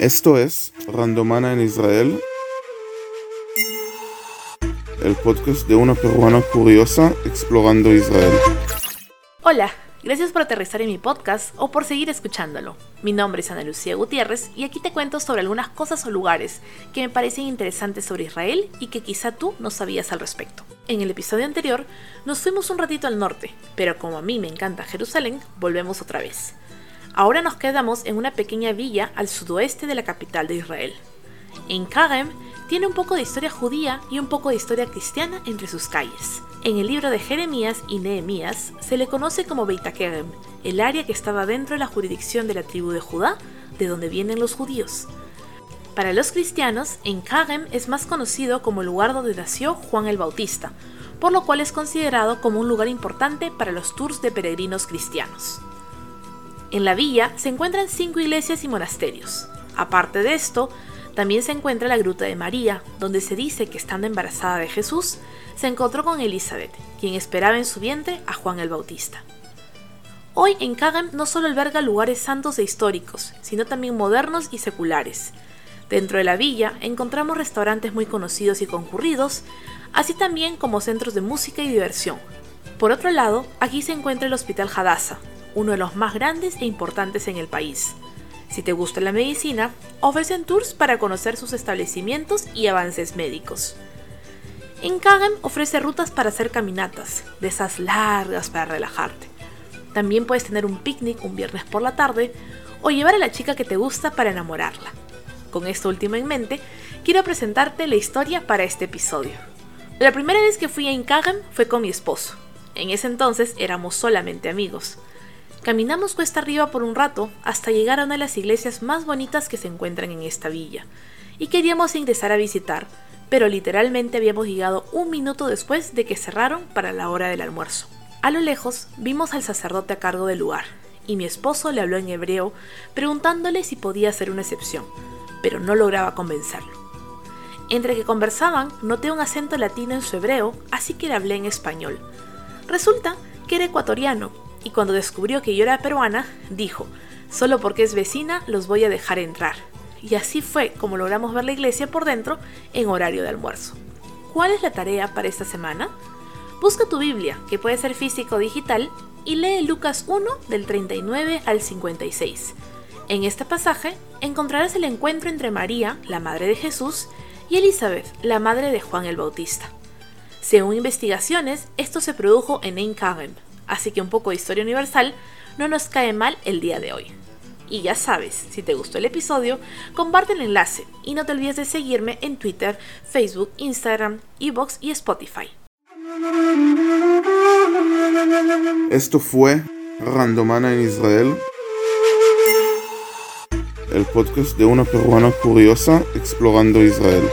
Esto es Randomana en Israel, el podcast de una peruana curiosa explorando Israel. Hola, gracias por aterrizar en mi podcast o por seguir escuchándolo. Mi nombre es Ana Lucía Gutiérrez y aquí te cuento sobre algunas cosas o lugares que me parecen interesantes sobre Israel y que quizá tú no sabías al respecto. En el episodio anterior nos fuimos un ratito al norte, pero como a mí me encanta Jerusalén, volvemos otra vez. Ahora nos quedamos en una pequeña villa al sudoeste de la capital de Israel. En Karem tiene un poco de historia judía y un poco de historia cristiana entre sus calles. En el libro de Jeremías y Nehemías se le conoce como Beit Kerem, el área que estaba dentro de la jurisdicción de la tribu de Judá, de donde vienen los judíos. Para los cristianos, en Karem es más conocido como el lugar donde nació Juan el Bautista, por lo cual es considerado como un lugar importante para los tours de peregrinos cristianos. En la villa se encuentran cinco iglesias y monasterios. Aparte de esto, también se encuentra la Gruta de María, donde se dice que estando embarazada de Jesús, se encontró con Elizabeth, quien esperaba en su vientre a Juan el Bautista. Hoy en Kagem no solo alberga lugares santos e históricos, sino también modernos y seculares. Dentro de la villa encontramos restaurantes muy conocidos y concurridos, así también como centros de música y diversión. Por otro lado, aquí se encuentra el Hospital Hadassah, uno de los más grandes e importantes en el país. Si te gusta la medicina, ofrecen tours para conocer sus establecimientos y avances médicos. En Kagan ofrece rutas para hacer caminatas, de esas largas para relajarte. También puedes tener un picnic un viernes por la tarde o llevar a la chica que te gusta para enamorarla. Con esto último en mente, quiero presentarte la historia para este episodio. La primera vez que fui a Inkagan fue con mi esposo. En ese entonces éramos solamente amigos. Caminamos cuesta arriba por un rato hasta llegar a una de las iglesias más bonitas que se encuentran en esta villa, y queríamos ingresar a visitar, pero literalmente habíamos llegado un minuto después de que cerraron para la hora del almuerzo. A lo lejos vimos al sacerdote a cargo del lugar, y mi esposo le habló en hebreo preguntándole si podía hacer una excepción, pero no lograba convencerlo. Entre que conversaban, noté un acento latino en su hebreo, así que le hablé en español. Resulta que era ecuatoriano y cuando descubrió que yo era peruana, dijo, solo porque es vecina los voy a dejar entrar. Y así fue como logramos ver la iglesia por dentro en horario de almuerzo. ¿Cuál es la tarea para esta semana? Busca tu Biblia, que puede ser físico o digital, y lee Lucas 1 del 39 al 56. En este pasaje encontrarás el encuentro entre María, la madre de Jesús, y Elizabeth, la madre de Juan el Bautista. Según investigaciones, esto se produjo en Ein así que un poco de historia universal no nos cae mal el día de hoy. Y ya sabes, si te gustó el episodio, comparte el enlace y no te olvides de seguirme en Twitter, Facebook, Instagram, Evox y Spotify. Esto fue Randomana en Israel, el podcast de una peruana curiosa explorando Israel.